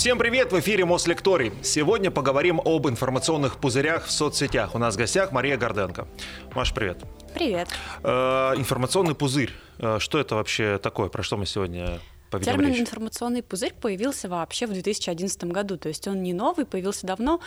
Всем привет! В эфире Мослекторий. Сегодня поговорим об информационных пузырях в соцсетях. У нас в гостях Мария Горденко. Маш, привет. Привет. Э, информационный пузырь. Э, что это вообще такое? Про что мы сегодня Термин речь? информационный пузырь появился вообще в 2011 году, то есть он не новый, появился давно,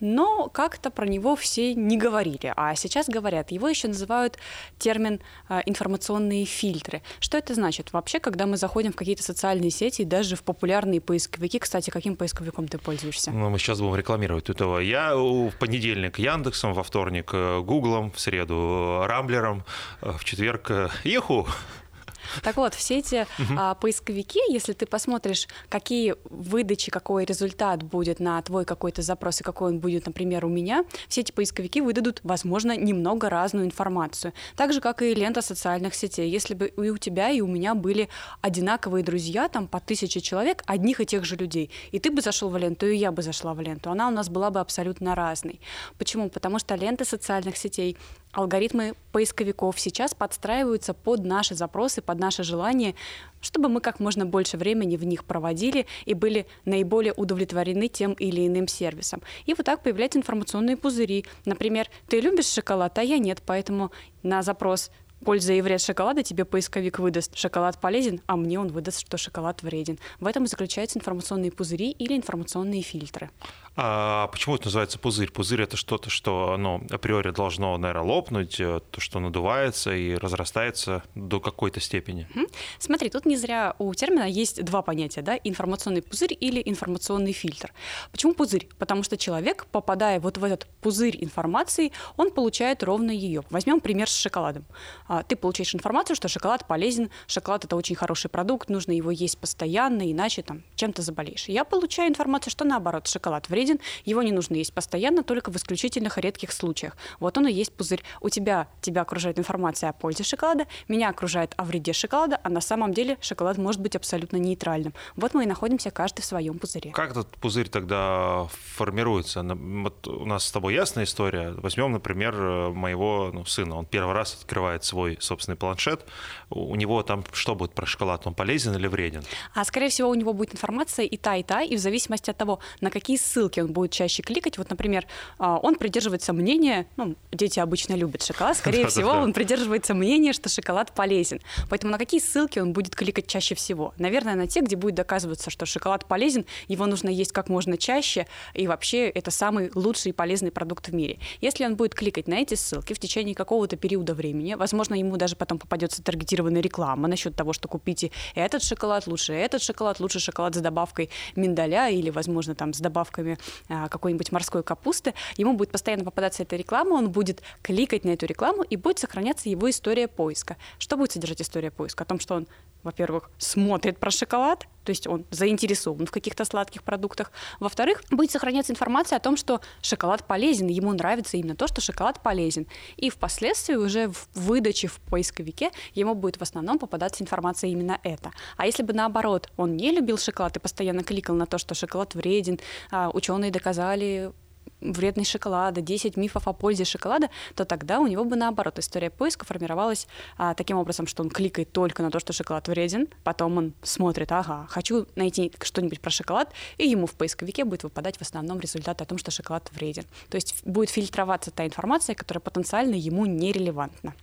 но как-то про него все не говорили, а сейчас говорят. Его еще называют термин э, информационные фильтры. Что это значит? Вообще, когда мы заходим в какие-то социальные сети, даже в популярные поисковики, кстати, каким поисковиком ты пользуешься? Ну, мы сейчас будем рекламировать этого. Я в понедельник Яндексом, во вторник э, Гуглом, в среду Рамблером, э, в четверг Еху. Так вот, все эти а, поисковики, если ты посмотришь, какие выдачи, какой результат будет на твой какой-то запрос и какой он будет, например, у меня, все эти поисковики выдадут, возможно, немного разную информацию. Так же, как и лента социальных сетей. Если бы и у тебя, и у меня были одинаковые друзья, там по тысяче человек, одних и тех же людей, и ты бы зашел в ленту, и я бы зашла в ленту, она у нас была бы абсолютно разной. Почему? Потому что ленты социальных сетей алгоритмы поисковиков сейчас подстраиваются под наши запросы, под наши желания, чтобы мы как можно больше времени в них проводили и были наиболее удовлетворены тем или иным сервисом. И вот так появляются информационные пузыри. Например, ты любишь шоколад, а я нет, поэтому на запрос польза и вред шоколада тебе поисковик выдаст шоколад полезен, а мне он выдаст, что шоколад вреден. В этом и заключаются информационные пузыри или информационные фильтры. А почему это называется пузырь? Пузырь это что-то, что оно априори должно, наверное, лопнуть, э, то, что надувается и разрастается до какой-то степени. Смотри, тут не зря у термина есть два понятия, да, информационный пузырь или информационный фильтр. Почему пузырь? Потому что человек, попадая вот в этот пузырь информации, он получает ровно ее. Возьмем пример с шоколадом. А, ты получаешь информацию, что шоколад полезен, шоколад это очень хороший продукт, нужно его есть постоянно, иначе там чем-то заболеешь. Я получаю информацию, что наоборот, шоколад вреден, вреден, его не нужно есть постоянно, только в исключительных редких случаях. Вот он и есть пузырь. У тебя, тебя окружает информация о пользе шоколада, меня окружает о вреде шоколада, а на самом деле шоколад может быть абсолютно нейтральным. Вот мы и находимся каждый в своем пузыре. Как этот пузырь тогда формируется? Вот у нас с тобой ясная история. Возьмем, например, моего ну, сына. Он первый раз открывает свой собственный планшет. У него там что будет про шоколад? Он полезен или вреден? А скорее всего у него будет информация и та, и та, и в зависимости от того, на какие ссылки ссылки он будет чаще кликать. Вот, например, а, он придерживается мнения, ну, дети обычно любят шоколад, скорее всего, он придерживается мнения, что шоколад полезен. Поэтому на какие ссылки он будет кликать чаще всего? Наверное, на те, где будет доказываться, что шоколад полезен, его нужно есть как можно чаще, и вообще это самый лучший и полезный продукт в мире. Если он будет кликать на эти ссылки в течение какого-то периода времени, возможно, ему даже потом попадется таргетированная реклама насчет того, что купите этот шоколад лучше, этот шоколад лучше шоколад с добавкой миндаля или, возможно, там с добавками а, какой-нибудь морской капусты, ему будет постоянно попадаться эта реклама, он будет кликать на эту рекламу, и будет сохраняться его история поиска. Что будет содержать история поиска? О том, что он, во-первых, смотрит про шоколад, то есть он заинтересован в каких-то сладких продуктах. Во-вторых, будет сохраняться информация о том, что шоколад полезен, ему нравится именно то, что шоколад полезен. И впоследствии уже в выдаче в поисковике ему будет в основном попадаться информация именно это. А если бы наоборот, он не любил шоколад и постоянно кликал на то, что шоколад вреден, а, ученые доказали вредность шоколада, 10 мифов о пользе шоколада, то тогда у него бы наоборот история поиска формировалась а, таким образом, что он кликает только на то, что шоколад вреден, потом он смотрит, ага, хочу найти что-нибудь про шоколад, и ему в поисковике будет выпадать в основном результат о том, что шоколад вреден. То есть будет фильтроваться та информация, которая потенциально ему нерелевантна.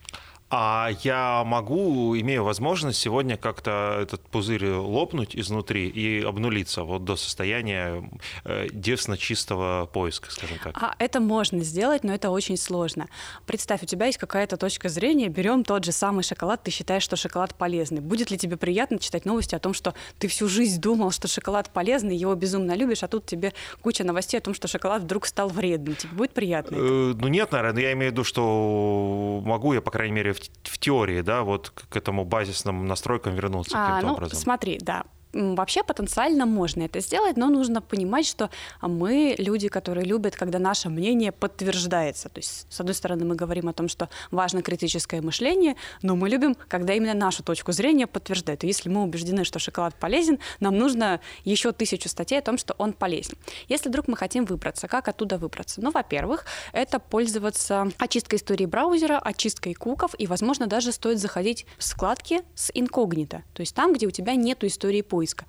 А я могу, имею возможность сегодня как-то этот пузырь лопнуть изнутри и обнулиться вот до состояния э, девственно чистого поиска, скажем так. А это можно сделать, но это очень сложно. Представь, у тебя есть какая-то точка зрения, берем тот же самый шоколад, ты считаешь, что шоколад полезный. Будет ли тебе приятно читать новости о том, что ты всю жизнь думал, что шоколад полезный, его безумно любишь, а тут тебе куча новостей о том, что шоколад вдруг стал вредным. Тебе будет приятно? Э, ну нет, наверное, я имею в виду, что могу я, по крайней мере, в, в теории, да, вот к этому базисным настройкам вернуться а, каким-то ну, образом? Смотри, да, Вообще потенциально можно это сделать, но нужно понимать, что мы люди, которые любят, когда наше мнение подтверждается. То есть, с одной стороны, мы говорим о том, что важно критическое мышление, но мы любим, когда именно нашу точку зрения подтверждают. И если мы убеждены, что шоколад полезен, нам нужно еще тысячу статей о том, что он полезен. Если вдруг мы хотим выбраться, как оттуда выбраться? Ну, во-первых, это пользоваться очисткой истории браузера, очисткой куков, и, возможно, даже стоит заходить в складки с инкогнито, то есть там, где у тебя нет истории поиска поиска.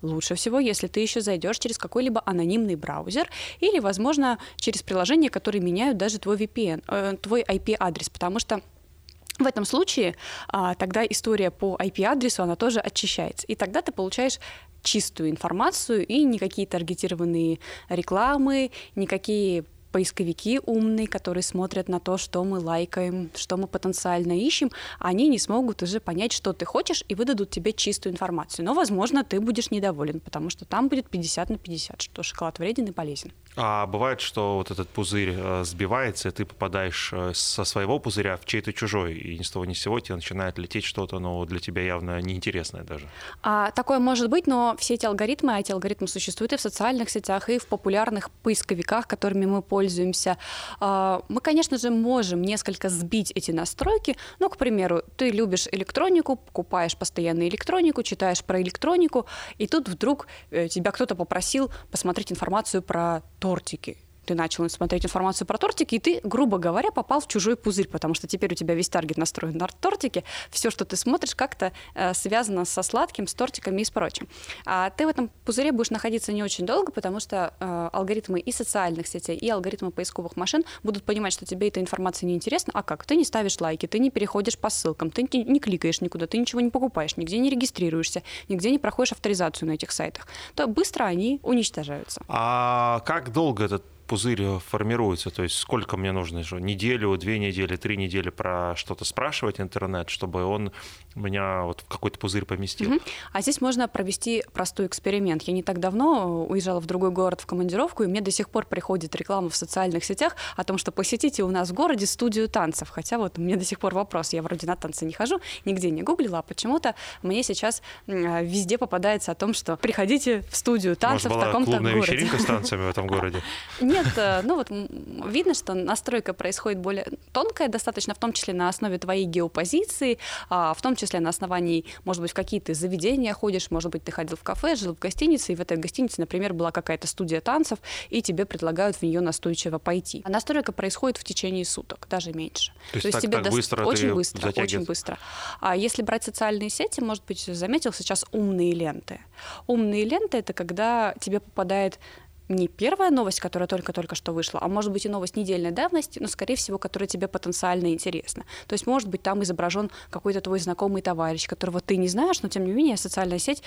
Лучше всего, если ты еще зайдешь через какой-либо анонимный браузер или, возможно, через приложения, которые меняют даже твой VPN, э, твой IP-адрес, потому что в этом случае а, тогда история по IP-адресу, она тоже очищается. И тогда ты получаешь чистую информацию и никакие таргетированные рекламы, никакие поисковики умные, которые смотрят на то, что мы лайкаем, что мы потенциально ищем, они не смогут уже понять, что ты хочешь, и выдадут тебе чистую информацию. Но, возможно, ты будешь недоволен, потому что там будет 50 на 50, что шоколад вреден и полезен. А бывает, что вот этот пузырь э, сбивается, и ты попадаешь э, со своего пузыря в чей-то чужой, и ни с того ни с сего тебе начинает лететь что-то, но для тебя явно неинтересное даже. А, такое может быть, но все эти алгоритмы, а эти алгоритмы существуют и в социальных сетях, и в популярных поисковиках, которыми мы пользуемся. А, мы, конечно же, можем несколько сбить эти настройки. Ну, к примеру, ты любишь электронику, покупаешь постоянно электронику, читаешь про электронику, и тут вдруг э, тебя кто-то попросил посмотреть информацию про тортики ты начал смотреть информацию про тортики, и ты, грубо говоря, попал в чужой пузырь, потому что теперь у тебя весь таргет настроен на тортики, все, что ты смотришь, как-то э, связано со сладким, с тортиками и с прочим. А ты в этом пузыре будешь находиться не очень долго, потому что э, алгоритмы и социальных сетей, и алгоритмы поисковых машин будут понимать, что тебе эта информация не интересна, а как? Ты не ставишь лайки, ты не переходишь по ссылкам, ты не, не кликаешь никуда, ты ничего не покупаешь, нигде не регистрируешься, нигде не проходишь авторизацию на этих сайтах, то быстро они уничтожаются. А как долго этот пузырь формируется? То есть сколько мне нужно? Что, неделю, две недели, три недели про что-то спрашивать интернет, чтобы он меня вот в какой-то пузырь поместил? Угу. А здесь можно провести простой эксперимент. Я не так давно уезжала в другой город в командировку, и мне до сих пор приходит реклама в социальных сетях о том, что посетите у нас в городе студию танцев. Хотя вот мне до сих пор вопрос. Я вроде на танцы не хожу, нигде не гуглила, а почему-то мне сейчас везде попадается о том, что приходите в студию танцев Может, в таком-то городе. вечеринка с танцами в этом городе? Нет, э, ну вот видно, что настройка происходит более тонкая, достаточно в том числе на основе твоей геопозиции, а, в том числе на основании, может быть, в какие-то заведения ходишь, может быть, ты ходил в кафе, жил в гостинице, и в этой гостинице, например, была какая-то студия танцев, и тебе предлагают в нее настойчиво пойти. А настройка происходит в течение суток, даже меньше. То есть, То есть так, тебе так быстро очень быстро, очень быстро. А если брать социальные сети, может быть, заметил сейчас умные ленты. Умные ленты это когда тебе попадает не первая новость, которая только-только что вышла, а может быть и новость недельной давности, но, скорее всего, которая тебе потенциально интересна. То есть, может быть, там изображен какой-то твой знакомый товарищ, которого ты не знаешь, но, тем не менее, социальная сеть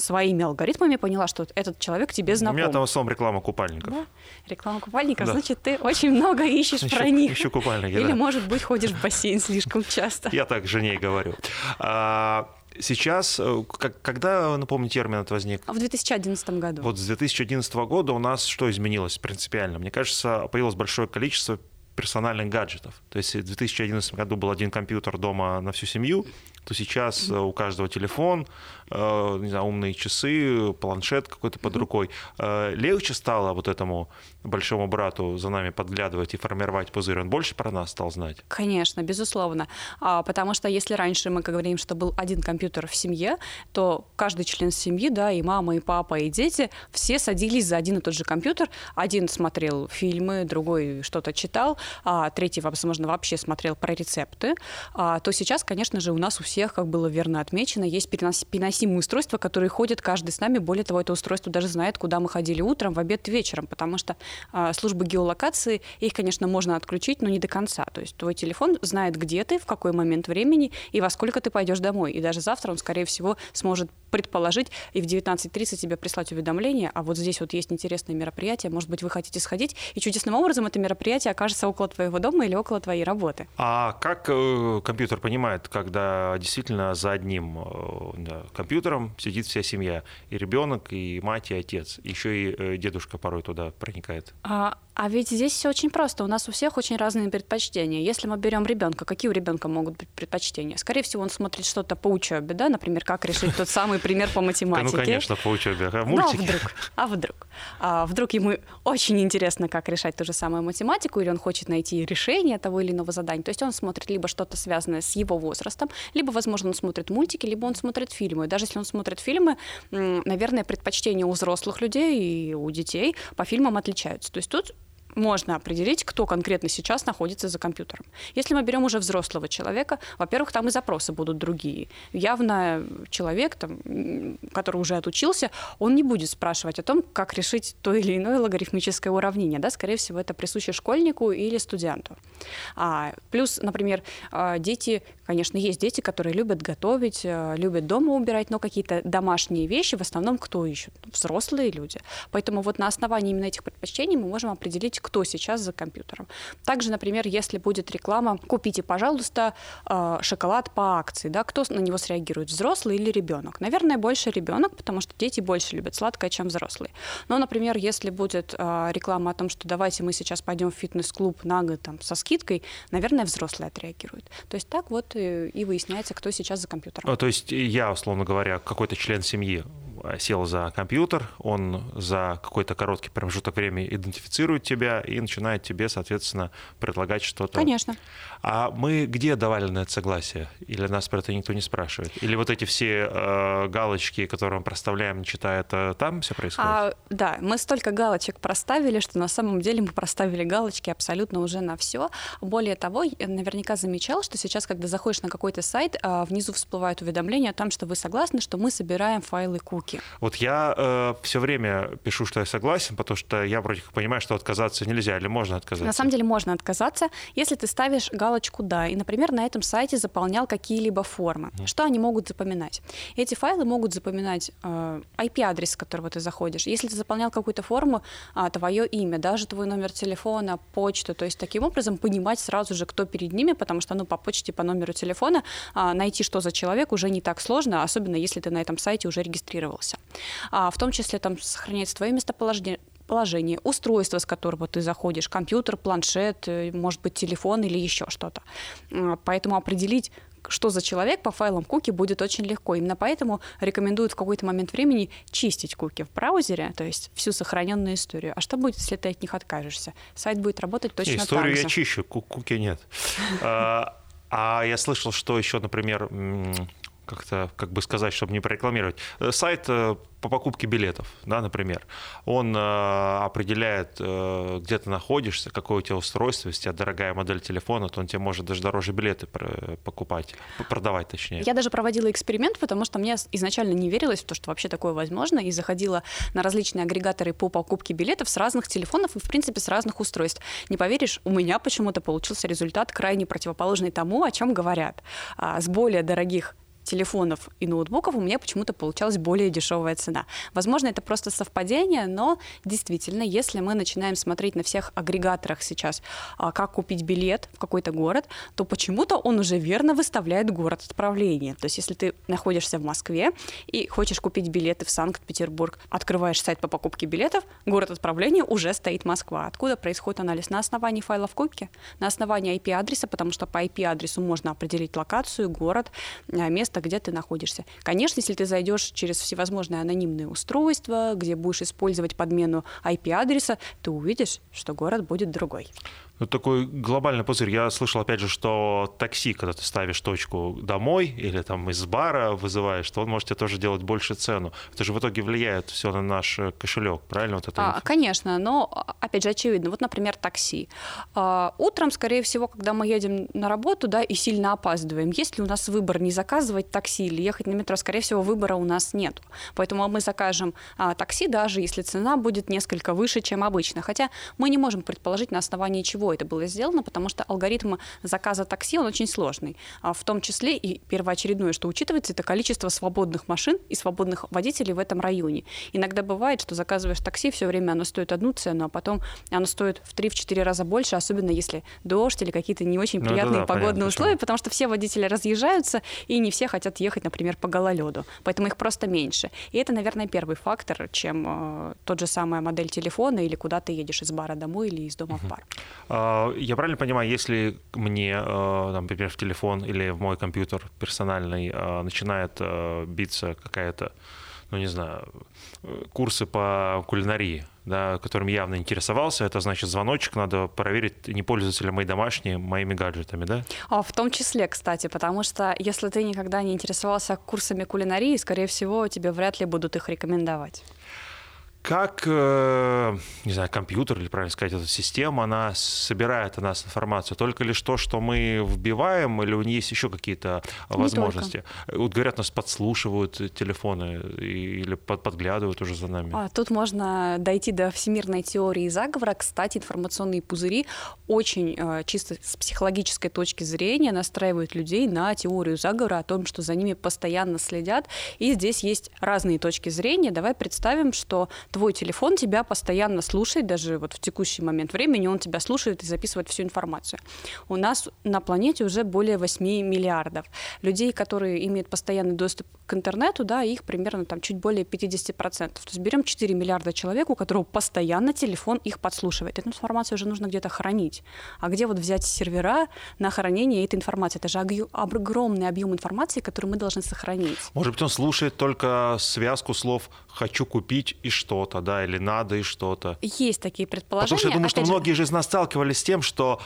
своими алгоритмами поняла, что этот человек тебе знаком. У меня там в основном реклама купальников. Да? Реклама купальников, да. значит, ты очень много ищешь ищу, про них. Ищу купальники, Или, да. может быть, ходишь в бассейн слишком часто. Я так жене и говорю. А, Сейчас, э, когда, напомню, термин этот возник? В 2011 году. Вот с 2011 года у нас что изменилось принципиально? Мне кажется, появилось большое количество персональных гаджетов. То есть в 2011 году был один компьютер дома на всю семью, то сейчас э, у каждого телефон, э, не знаю, умные часы, планшет какой-то под рукой. Э, легче стало вот этому большому брату за нами подглядывать и формировать пузырь? Он больше про нас стал знать? Конечно, безусловно. А, потому что если раньше мы говорим, что был один компьютер в семье, то каждый член семьи, да, и мама, и папа, и дети, все садились за один и тот же компьютер. Один смотрел фильмы, другой что-то читал, а третий, возможно, вообще смотрел про рецепты. А, то сейчас, конечно же, у нас у всех всех, как было верно отмечено, есть переносимые устройства, которые ходят каждый с нами. Более того, это устройство даже знает, куда мы ходили утром, в обед, вечером, потому что э, службы геолокации, их, конечно, можно отключить, но не до конца. То есть твой телефон знает, где ты, в какой момент времени и во сколько ты пойдешь домой. И даже завтра он, скорее всего, сможет предположить и в 19.30 тебе прислать уведомление, а вот здесь вот есть интересное мероприятие, может быть, вы хотите сходить, и чудесным образом это мероприятие окажется около твоего дома или около твоей работы. А как э, компьютер понимает, когда действительно за одним э, да, компьютером сидит вся семья, и ребенок, и мать, и отец, еще и э, дедушка порой туда проникает? А, а ведь здесь все очень просто. У нас у всех очень разные предпочтения. Если мы берем ребенка, какие у ребенка могут быть предпочтения? Скорее всего, он смотрит что-то по учебе, да, например, как решить тот самый пример по математике. Ну, конечно, по учебе. А мультики? Ну, а вдруг? А вдруг? А вдруг ему очень интересно, как решать ту же самую математику, или он хочет найти решение того или иного задания. То есть он смотрит либо что-то связанное с его возрастом, либо, возможно, он смотрит мультики, либо он смотрит фильмы. Даже если он смотрит фильмы, наверное, предпочтения у взрослых людей и у детей по фильмам отличаются. То есть тут можно определить, кто конкретно сейчас находится за компьютером. Если мы берем уже взрослого человека, во-первых, там и запросы будут другие. Явно человек, там, который уже отучился, он не будет спрашивать о том, как решить то или иное логарифмическое уравнение. Да? Скорее всего, это присуще школьнику или студенту. А, плюс, например, а, дети, конечно, есть дети, которые любят готовить, а, любят дома убирать, но какие-то домашние вещи в основном кто ищет? Взрослые люди. Поэтому вот на основании именно этих предпочтений мы можем определить, кто сейчас за компьютером. Также, например, если будет реклама «Купите, пожалуйста, а, шоколад по акции», да, кто на него среагирует, взрослый или ребенок? Наверное, больше ребенок, потому что дети больше любят сладкое, чем взрослые. Но, например, если будет реклама о том, что давайте мы сейчас пойдем в фитнес-клуб на год там, со скидкой, наверное, взрослые отреагируют. То есть так вот и, и выясняется, кто сейчас за компьютером. А, то есть я, условно говоря, какой-то член семьи сел за компьютер, он за какой-то короткий промежуток времени идентифицирует тебя и начинает тебе, соответственно, предлагать что-то. Конечно. А мы где давали на это согласие? Или нас про это никто не спрашивает? Или вот эти все э, галочки, которые мы проставляем, читая, это там все происходит? А, да, мы столько галочек проставили, что на самом деле мы проставили галочки абсолютно уже на все. Более того, я наверняка замечал, что сейчас, когда заходишь на какой-то сайт, э, внизу всплывают уведомления о том, что вы согласны, что мы собираем файлы куки. Вот я э, все время пишу, что я согласен, потому что я вроде как понимаю, что отказаться нельзя, или можно отказаться? На самом деле можно отказаться, если ты ставишь галочку галочку «Да». И, например, на этом сайте заполнял какие-либо формы. Что они могут запоминать? Эти файлы могут запоминать э, IP-адрес, с которого ты заходишь. Если ты заполнял какую-то форму, э, твое имя, даже твой номер телефона, почту, то есть таким образом понимать сразу же, кто перед ними, потому что ну, по почте, по номеру телефона э, найти, что за человек, уже не так сложно, особенно если ты на этом сайте уже регистрировался. А, в том числе там сохраняется твое местоположение, положение, устройство, с которого ты заходишь, компьютер, планшет, э, может быть, телефон или еще что-то. Поэтому определить что за человек по файлам куки будет очень легко. Именно поэтому рекомендуют в какой-то момент времени чистить куки в браузере, то есть всю сохраненную историю. А что будет, если ты от них откажешься? Сайт будет работать точно историю так же. Историю я чищу, куки нет. А, а я слышал, что еще, например, как-то, как бы сказать, чтобы не прорекламировать. Э, сайт э, по покупке билетов, да, например, он э, определяет, э, где ты находишься, какое у тебя устройство, если у тебя дорогая модель телефона, то он тебе может даже дороже билеты покупать, продавать точнее. Я даже проводила эксперимент, потому что мне изначально не верилось в то, что вообще такое возможно, и заходила на различные агрегаторы по покупке билетов с разных телефонов и, в принципе, с разных устройств. Не поверишь, у меня почему-то получился результат крайне противоположный тому, о чем говорят. А, с более дорогих телефонов и ноутбуков у меня почему-то получалась более дешевая цена. Возможно, это просто совпадение, но действительно, если мы начинаем смотреть на всех агрегаторах сейчас, а, как купить билет в какой-то город, то почему-то он уже верно выставляет город отправления. То есть если ты находишься в Москве и хочешь купить билеты в Санкт-Петербург, открываешь сайт по покупке билетов, город отправления уже стоит Москва. Откуда происходит анализ? На основании файлов кубки, на основании IP-адреса, потому что по IP-адресу можно определить локацию, город, а, место, место, где ты находишься. Конечно, если ты зайдешь через всевозможные анонимные устройства, где будешь использовать подмену IP-адреса, ты увидишь, что город будет другой. Ну, такой глобальный пузырь. Я слышал, опять же, что такси, когда ты ставишь точку домой или там из бара вызываешь, то он может тебе тоже делать больше цену. Это же в итоге влияет все на наш э, кошелек, правильно? Вот это а, конечно, но, опять же, очевидно. Вот, например, такси. А, утром, скорее всего, когда мы едем на работу, да, и сильно опаздываем, есть ли у нас выбор не заказывать такси или ехать на метро? Скорее всего, выбора у нас нет. Поэтому мы закажем а, такси, даже если цена будет несколько выше, чем обычно. Хотя мы не можем предположить, на основании чего это было сделано, потому что алгоритм заказа такси, он очень сложный. А в том числе и первоочередное, что учитывается, это количество свободных машин и свободных водителей в этом районе. Иногда бывает, что заказываешь такси, все время оно стоит одну цену, а потом оно стоит в 3-4 раза больше, особенно если дождь или какие-то не очень ну, приятные да, погодные понятно, условия, почему. потому что все водители разъезжаются, и не все хотят ехать, например, по гололеду. Поэтому их просто меньше. И это, наверное, первый фактор, чем э, тот же самая модель телефона или куда ты едешь из бара домой или из дома в бар. А, я правильно понимаю, если мне, э, например, в телефон или в мой компьютер персональный э, начинает э, биться какая-то, ну не знаю, курсы по кулинарии, да, которым явно интересовался, это значит звоночек, надо проверить, не пользуются ли мои домашние моими гаджетами, да? А, в том числе, кстати, потому что если ты никогда не интересовался курсами кулинарии, скорее всего, тебе вряд ли будут их рекомендовать. Как, э, не знаю, компьютер или, правильно сказать, эта система, она собирает о нас информацию? Только лишь то, что мы вбиваем, или у нее есть еще какие-то возможности? Вот говорят, нас подслушивают телефоны или подглядывают уже за нами. А, тут можно дойти до всемирной теории заговора. Кстати, информационные пузыри очень э, чисто с психологической точки зрения настраивают людей на теорию заговора о том, что за ними постоянно следят. И здесь есть разные точки зрения. Давай представим, что твой телефон тебя постоянно слушает, даже вот в текущий момент времени он тебя слушает и записывает всю информацию. У нас на планете уже более 8 миллиардов. Людей, которые имеют постоянный доступ к интернету, да, их примерно там чуть более 50%. То есть берем 4 миллиарда человек, у которого постоянно телефон их подслушивает. Эту информацию уже нужно где-то хранить. А где вот взять сервера на хранение этой информации? Это же огромный объем информации, который мы должны сохранить. Может быть, он слушает только связку слов «хочу купить» и что-то, да, или «надо» и что-то. Есть такие предположения. Потому что я думаю, что же... многие же из нас сталкивались с тем, что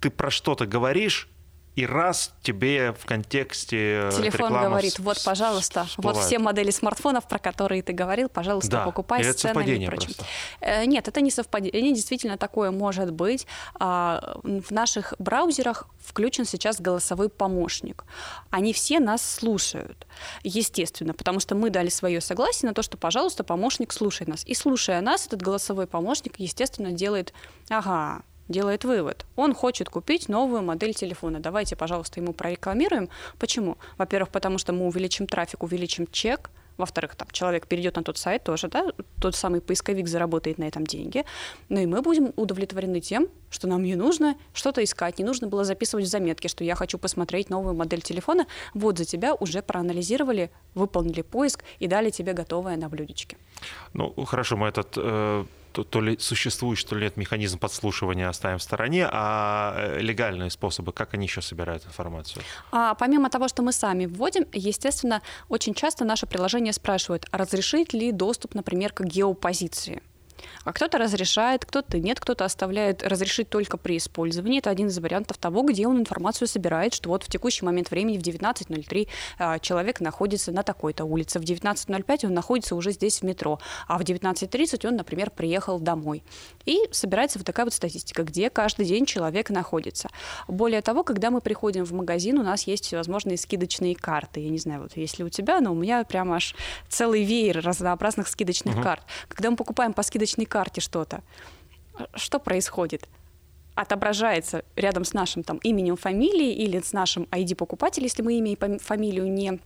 ты про что-то говоришь, и раз тебе в контексте Телефон говорит, вот, пожалуйста, всплывает. вот все модели смартфонов, про которые ты говорил, пожалуйста, да. покупай с ценами и прочим. Просто. Э, нет, это не совпадение, действительно такое может быть. А, в наших браузерах включен сейчас голосовой помощник. Они все нас слушают, естественно, потому что мы дали свое согласие на то, что, пожалуйста, помощник слушай нас. И слушая нас, этот голосовой помощник, естественно, делает, ага, делает вывод. Он хочет купить новую модель телефона. Давайте, пожалуйста, ему прорекламируем. Почему? Во-первых, потому что мы увеличим трафик, увеличим чек. Во-вторых, там человек перейдет на тот сайт тоже, да, тот самый поисковик заработает на этом деньги. Ну и мы будем удовлетворены тем, что нам не нужно что-то искать, не нужно было записывать в заметки, что я хочу посмотреть новую модель телефона. Вот за тебя уже проанализировали, выполнили поиск и дали тебе готовое на блюдечке. Ну, хорошо, мы этот э то, то ли существует, что ли нет механизм подслушивания, оставим в стороне, а э, легальные способы, как они еще собирают информацию? А, помимо того, что мы сами вводим, естественно, очень часто наше приложение спрашивает, разрешит ли доступ, например, к геопозиции. А кто-то разрешает, кто-то нет, кто-то оставляет разрешить только при использовании. Это один из вариантов того, где он информацию собирает, что вот в текущий момент времени в 19.03 а, человек находится на такой-то улице, в 19.05 он находится уже здесь в метро, а в 19.30 он, например, приехал домой. И собирается вот такая вот статистика, где каждый день человек находится. Более того, когда мы приходим в магазин, у нас есть всевозможные скидочные карты. Я не знаю, вот если у тебя, но у меня прямо аж целый веер разнообразных скидочных угу. карт. Когда мы покупаем по скидочной карте что-то. Что происходит? Отображается рядом с нашим там, именем, фамилией или с нашим ID покупателя, если мы имя и фамилию не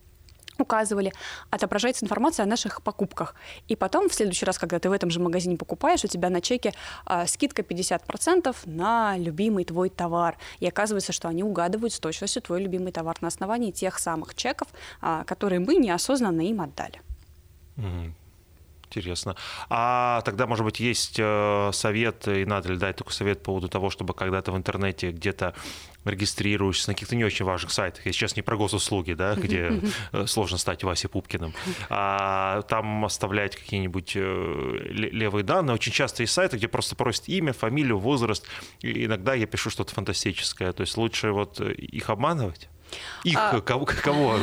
указывали, отображается информация о наших покупках. И потом, в следующий раз, когда ты в этом же магазине покупаешь, у тебя на чеке а, скидка 50% на любимый твой товар. И оказывается, что они угадывают с точностью твой любимый товар на основании тех самых чеков, а, которые мы неосознанно им отдали. Интересно. А тогда, может быть, есть э, совет, и надо ли дать такой совет по поводу того, чтобы когда то в интернете где-то регистрируешься на каких-то не очень важных сайтах. Я сейчас не про госуслуги, да, где э, сложно стать Васей Пупкиным. А там оставлять какие-нибудь э, левые данные. Очень часто есть сайты, где просто просят имя, фамилию, возраст. И иногда я пишу что-то фантастическое. То есть лучше вот их обманывать. Их, а... кого, кого?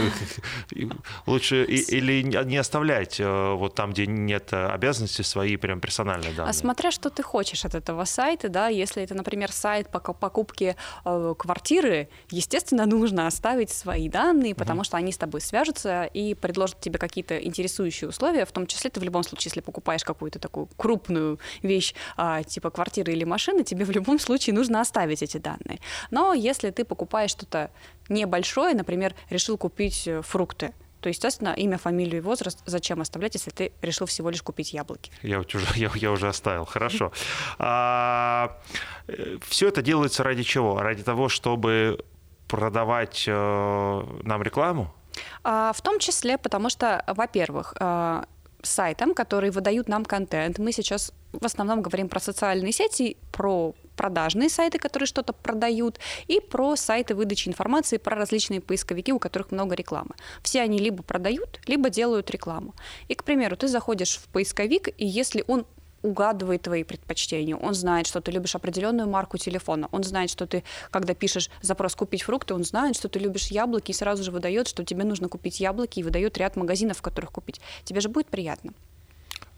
Лучше или не оставлять э, вот там, где нет обязанности, свои прям персональные данные? А смотря, что ты хочешь от этого сайта, да, если это, например, сайт по покупке э, квартиры, естественно, нужно оставить свои данные, потому угу. что они с тобой свяжутся и предложат тебе какие-то интересующие условия, в том числе ты в любом случае, если покупаешь какую-то такую крупную вещь, э, типа квартиры или машины, тебе в любом случае нужно оставить эти данные. Но если ты покупаешь что-то небольшое, например, решил купить э, фрукты, то, естественно, имя, фамилию и возраст зачем оставлять, если ты решил всего лишь купить яблоки? Я уже, я, я уже оставил, хорошо. А, э, все это делается ради чего? Ради того, чтобы продавать э, нам рекламу? А, в том числе, потому что, во-первых, э, сайтам, которые выдают нам контент, мы сейчас в основном говорим про социальные сети, про продажные сайты, которые что-то продают, и про сайты выдачи информации, про различные поисковики, у которых много рекламы. Все они либо продают, либо делают рекламу. И, к примеру, ты заходишь в поисковик, и если он угадывает твои предпочтения, он знает, что ты любишь определенную марку телефона, он знает, что ты, когда пишешь запрос купить фрукты, он знает, что ты любишь яблоки, и сразу же выдает, что тебе нужно купить яблоки, и выдает ряд магазинов, в которых купить. Тебе же будет приятно.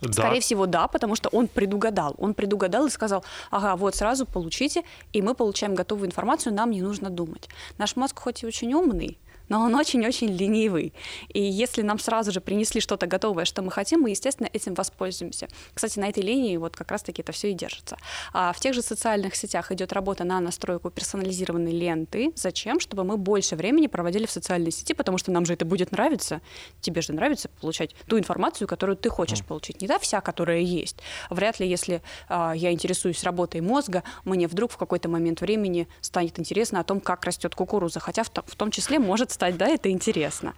Да. Скорее всего, да, потому что он предугадал. Он предугадал и сказал, ага, вот сразу получите, и мы получаем готовую информацию, нам не нужно думать. Наш мозг хоть и очень умный, но он очень-очень ленивый. И если нам сразу же принесли что-то готовое, что мы хотим, мы, естественно, этим воспользуемся. Кстати, на этой линии вот как раз-таки это все и держится. А в тех же социальных сетях идет работа на настройку персонализированной ленты. Зачем? Чтобы мы больше времени проводили в социальной сети, потому что нам же это будет нравиться. Тебе же нравится получать ту информацию, которую ты хочешь получить, не та вся, которая есть. Вряд ли, если а, я интересуюсь работой мозга, мне вдруг в какой-то момент времени станет интересно о том, как растет кукуруза. Хотя в, в том числе может стать, да, это интересно.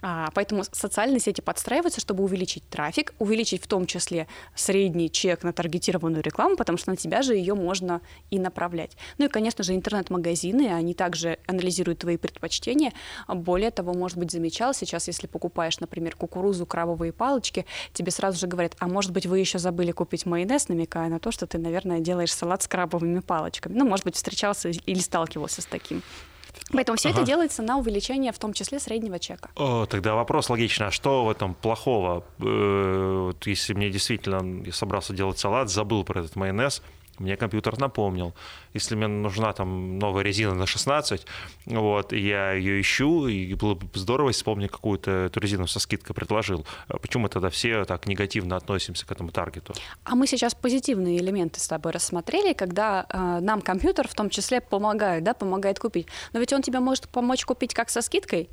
А, поэтому социальные сети подстраиваются, чтобы увеличить трафик, увеличить в том числе средний чек на таргетированную рекламу, потому что на тебя же ее можно и направлять. Ну и, конечно же, интернет-магазины, они также анализируют твои предпочтения. Более того, может быть, замечал сейчас, если покупаешь, например, кукурузу, крабовые палочки, тебе сразу же говорят, а может быть, вы еще забыли купить майонез, намекая на то, что ты, наверное, делаешь салат с крабовыми палочками. Ну, может быть, встречался или сталкивался с таким. Поэтому все ага. это делается на увеличение, в том числе, среднего чека. О, тогда вопрос логичный. А что в этом плохого? Э, если мне действительно я собрался делать салат, забыл про этот майонез, мне компьютер напомнил. Если мне нужна там новая резина на 16, вот, я ее ищу, и было бы здорово, если бы какую-то эту резину со скидкой предложил. А почему мы тогда все так негативно относимся к этому таргету? А мы сейчас позитивные элементы с тобой рассмотрели, когда э, нам компьютер в том числе помогает, да, помогает купить. Но ведь он тебе может помочь купить как со скидкой,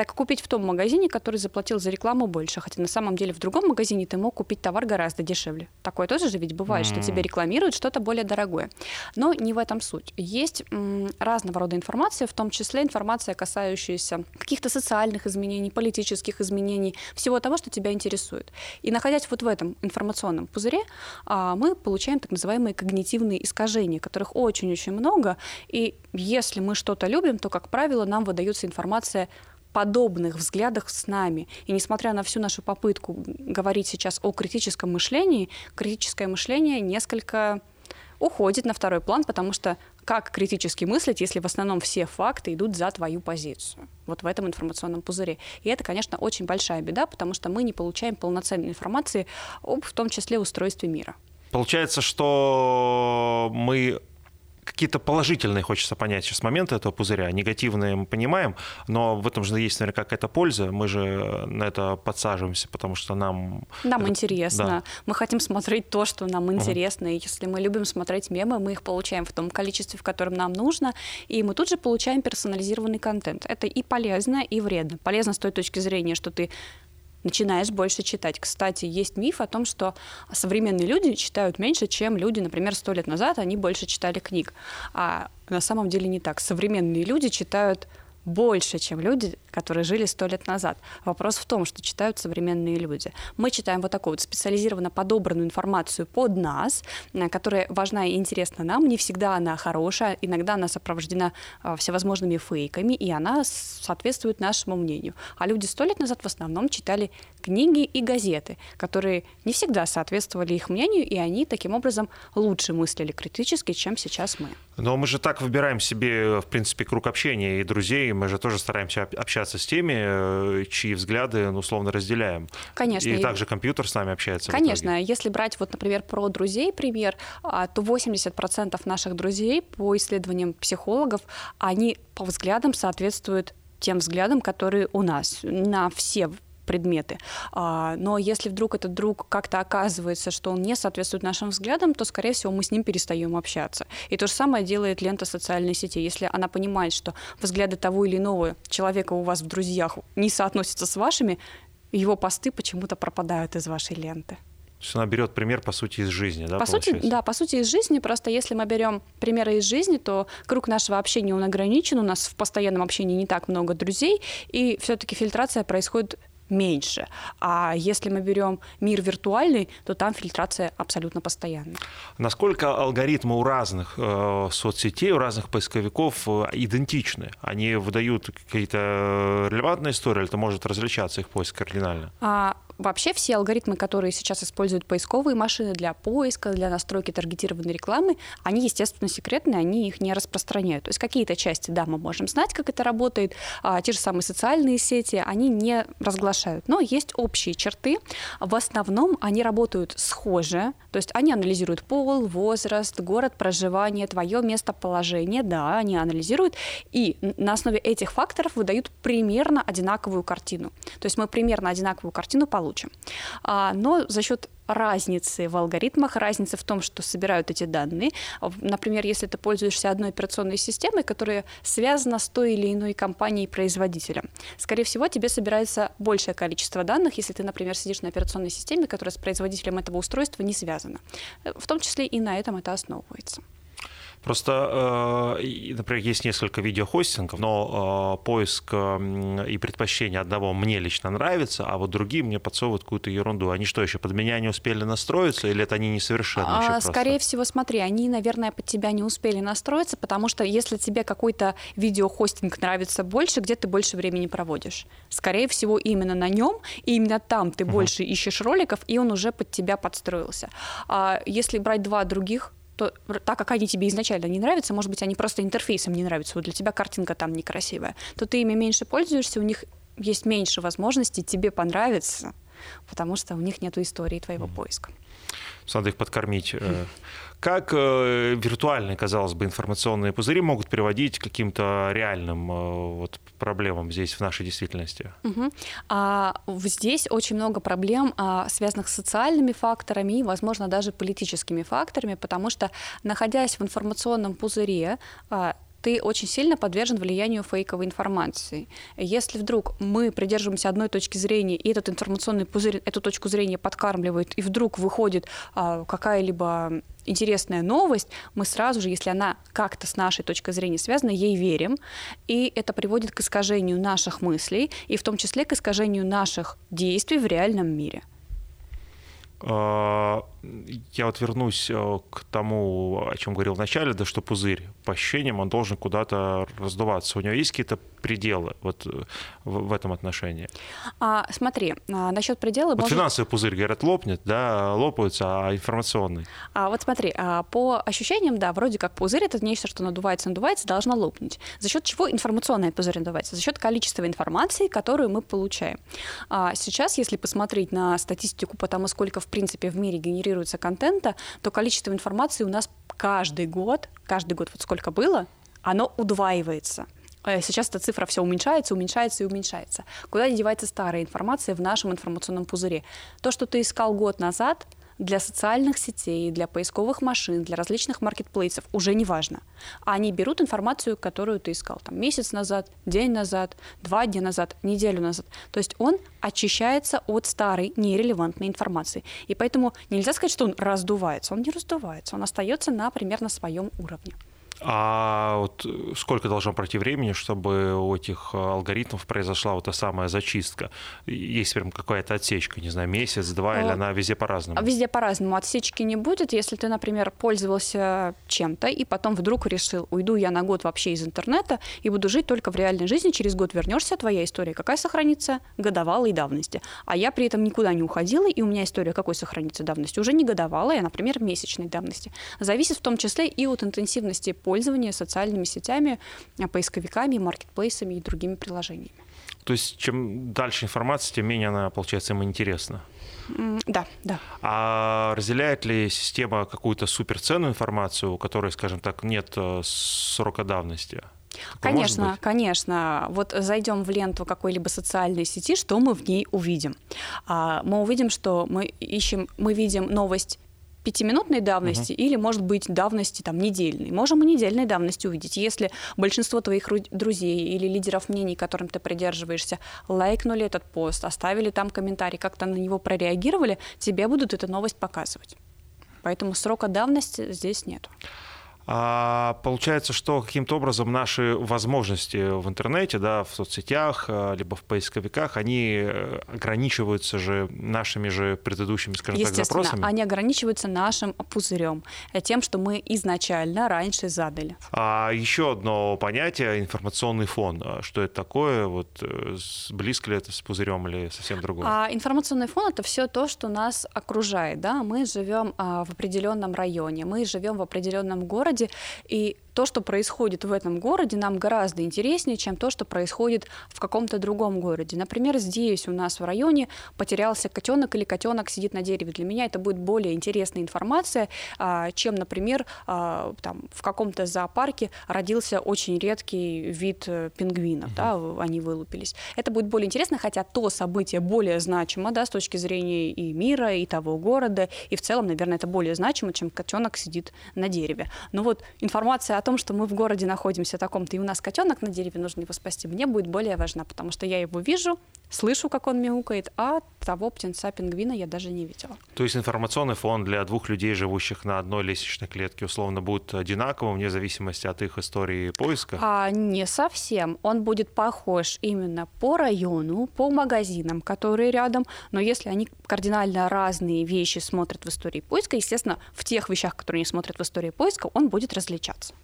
так купить в том магазине, который заплатил за рекламу больше. Хотя на самом деле в другом магазине ты мог купить товар гораздо дешевле. Такое тоже же ведь бывает, mm. что тебе рекламируют что-то более дорогое. Но не в этом суть. Есть м, разного рода информация, в том числе информация, касающаяся каких-то социальных изменений, политических изменений, всего того, что тебя интересует. И находясь вот в этом информационном пузыре, а, мы получаем так называемые когнитивные искажения, которых очень-очень много. И если мы что-то любим, то, как правило, нам выдается информация подобных взглядах с нами. И несмотря на всю нашу попытку говорить сейчас о критическом мышлении, критическое мышление несколько уходит на второй план, потому что как критически мыслить, если в основном все факты идут за твою позицию? Вот в этом информационном пузыре. И это, конечно, очень большая беда, потому что мы не получаем полноценной информации об, в том числе, устройстве мира. Получается, что мы какие-то положительные хочется понять сейчас моменты этого пузыря, негативные мы понимаем, но в этом же есть наверняка какая-то польза, мы же на это подсаживаемся, потому что нам... Нам это... интересно, да. мы хотим смотреть то, что нам интересно, угу. и если мы любим смотреть мемы, мы их получаем в том количестве, в котором нам нужно, и мы тут же получаем персонализированный контент. Это и полезно, и вредно. Полезно с той точки зрения, что ты начинаешь больше читать. Кстати, есть миф о том, что современные люди читают меньше, чем люди, например, сто лет назад, они больше читали книг. А на самом деле не так. Современные люди читают больше, чем люди, которые жили сто лет назад. Вопрос в том, что читают современные люди. Мы читаем вот такую вот специализированно подобранную информацию под нас, э, которая важна и интересна нам. Не всегда она хорошая, иногда она сопровождена э, всевозможными фейками, и она соответствует нашему мнению. А люди сто лет назад в основном читали книги и газеты, которые не всегда соответствовали их мнению, и они таким образом лучше мыслили критически, чем сейчас мы. Но мы же так выбираем себе, в принципе, круг общения и друзей, мы же тоже стараемся общаться с теми, э, чьи взгляды, ну, условно, разделяем. Конечно. И, и также компьютер с нами общается. Конечно. Если брать, вот, например, про друзей пример, а, то 80% наших друзей по исследованиям психологов, они по взглядам соответствуют тем взглядам, которые у нас на все предметы. А, но если вдруг этот друг как-то оказывается, что он не соответствует нашим взглядам, то, скорее всего, мы с ним перестаем общаться. И то же самое делает лента социальной сети. Если она понимает, что взгляды того или иного человека у вас в друзьях не соотносятся с вашими, его посты почему-то пропадают из вашей ленты. То есть она берет пример, по сути, из жизни, да? По сути, да, по сути, из жизни. Просто если мы берем примеры из жизни, то круг нашего общения он ограничен, у нас в постоянном общении не так много друзей, и все-таки фильтрация происходит меньше. А если мы берем мир виртуальный, то там фильтрация абсолютно постоянная. Насколько алгоритмы у разных э, соцсетей, у разных поисковиков э, идентичны? Они выдают какие-то релевантные истории, или это может различаться их поиск кардинально? А, вообще все алгоритмы, которые сейчас используют поисковые машины для поиска, для настройки таргетированной рекламы, они, естественно, секретные, они их не распространяют. То есть какие-то части, да, мы можем знать, как это работает, а, те же самые социальные сети, они не разглашают. Но есть общие черты. В основном они работают схоже, то есть они анализируют пол, возраст, город проживания, твое местоположение, да, они анализируют, и на основе этих факторов выдают примерно одинаковую картину. То есть мы примерно одинаковую картину получим. А, но за счет разницы в алгоритмах, разницы в том, что собирают эти данные. Например, если ты пользуешься одной операционной системой, которая связана с той или иной компанией-производителем, скорее всего, тебе собирается большее количество данных, если ты, например, сидишь на операционной системе, которая с производителем этого устройства не связана. В том числе и на этом это основывается. Просто, э, например, есть несколько видеохостингов, но э, поиск и предпочтение одного мне лично нравится, а вот другие мне подсовывают какую-то ерунду. Они что, еще под меня не успели настроиться, или это они несовершенны а, еще Скорее всего, смотри, они, наверное, под тебя не успели настроиться, потому что если тебе какой-то видеохостинг нравится больше, где ты больше времени проводишь? Скорее всего, именно на нем, и именно там ты угу. больше ищешь роликов, и он уже под тебя подстроился. А если брать два других то так как они тебе изначально не нравятся, может быть, они просто интерфейсом не нравятся, вот для тебя картинка там некрасивая, то ты ими меньше пользуешься, у них есть меньше возможностей тебе понравиться, потому что у них нет истории твоего поиска. Надо их подкормить. Как э, виртуальные, казалось бы, информационные пузыри могут приводить к каким-то реальным э, вот, проблемам здесь, в нашей действительности? Угу. А, здесь очень много проблем, а, связанных с социальными факторами и, возможно, даже политическими факторами, потому что, находясь в информационном пузыре, а, ты очень сильно подвержен влиянию фейковой информации. Если вдруг мы придерживаемся одной точки зрения, и этот информационный пузырь эту точку зрения подкармливает, и вдруг выходит а, какая-либо интересная новость, мы сразу же, если она как-то с нашей точки зрения связана, ей верим, и это приводит к искажению наших мыслей, и в том числе к искажению наших действий в реальном мире. А, я вот вернусь э, к тому, о чем говорил в начале, да что пузырь по ощущениям, он должен куда-то раздуваться. У него есть какие-то пределы вот э, в, в этом отношении? А, смотри, а, насчет предела... Вот может... финансовый пузырь, говорят, лопнет, да, лопаются, а информационный? А, вот смотри, а, по ощущениям, да, вроде как пузырь — это нечто, что надувается, надувается, должно лопнуть. За счет чего информационный пузырь надувается? За счет количества информации, которую мы получаем. А, сейчас, если посмотреть на статистику по тому, сколько, в принципе, в мире генерируется контента, то количество информации у нас каждый год, каждый год вот сколько было, оно удваивается. Э, сейчас эта цифра все уменьшается, уменьшается и уменьшается. Куда девается старая информация в нашем информационном пузыре? То, что ты искал год назад, для социальных сетей, для поисковых машин, для различных маркетплейсов уже не важно. Они берут информацию, которую ты искал там, месяц назад, день назад, два дня назад, неделю назад. То есть он очищается от старой нерелевантной информации. И поэтому нельзя сказать, что он раздувается. Он не раздувается, он остается на примерно своем уровне. А вот сколько должно пройти времени, чтобы у этих алгоритмов произошла вот та самая зачистка? Есть прям какая-то отсечка, не знаю, месяц, два, или она везде по-разному? Везде по-разному. Отсечки не будет. Если ты, например, пользовался чем-то, и потом вдруг решил, уйду я на год вообще из интернета и буду жить только в реальной жизни, через год вернешься, твоя история какая сохранится? Годовалой давности. А я при этом никуда не уходила, и у меня история какой сохранится давности? Уже не годовалая, а, например, месячной давности. Зависит в том числе и от интенсивности пользования социальными сетями, а, поисковиками, маркетплейсами и другими приложениями. То есть чем дальше информация, тем менее она, получается, им интересна. Да, да. А разделяет ли система какую-то суперценную информацию, у которой, скажем так, нет э, срока давности? Такое конечно, конечно. Вот зайдем в ленту какой-либо социальной сети, что мы в ней увидим? А, мы увидим, что мы ищем, мы видим новость пятиминутной давности uh-huh. или, может быть, давности там, недельной. Можем и недельной давности увидеть. Если большинство твоих друзей или лидеров мнений, которым ты придерживаешься, лайкнули этот пост, оставили там комментарий, как-то на него прореагировали, тебе будут эту новость показывать. Поэтому срока давности здесь нет. А получается, что каким-то образом наши возможности в интернете, да, в соцсетях, э, либо в поисковиках, они э, ограничиваются же нашими же предыдущими, скажем так, запросами? они ограничиваются нашим пузырем, э, тем, что мы изначально раньше задали. А еще одно понятие — информационный фон. А что это такое? Вот близко ли это с пузырем или совсем другое? А информационный фон — это все то, что нас окружает. Да? Мы живем а, в определенном районе, мы живем в определенном городе, городе, и то, что происходит в этом городе, нам гораздо интереснее, чем то, что происходит в каком-то другом городе. Например, здесь у нас в районе потерялся котенок или котенок сидит на дереве. Для меня это будет более интересная информация, а, чем, например, а, там, в каком-то зоопарке родился очень редкий вид э, пингвинов, да, они вылупились. Это будет более интересно, хотя то событие более значимо, да, с точки зрения и мира, и того города, и в целом, наверное, это более значимо, чем котенок сидит на дереве. Но вот информация о том, что мы в городе находимся таком-то, и у нас котенок на дереве, нужно его спасти, мне будет более важна, потому что я его вижу, слышу, как он мяукает, а того птенца-пингвина я даже не видела. То есть информационный фон для двух людей, живущих на одной лестничной клетке, условно будет одинаковым вне зависимости от их истории поиска? А, не совсем. Он будет похож именно по району, по магазинам, которые рядом, но если они кардинально разные вещи смотрят в истории поиска, естественно, в тех вещах, которые они смотрят в истории поиска, он будет различаться.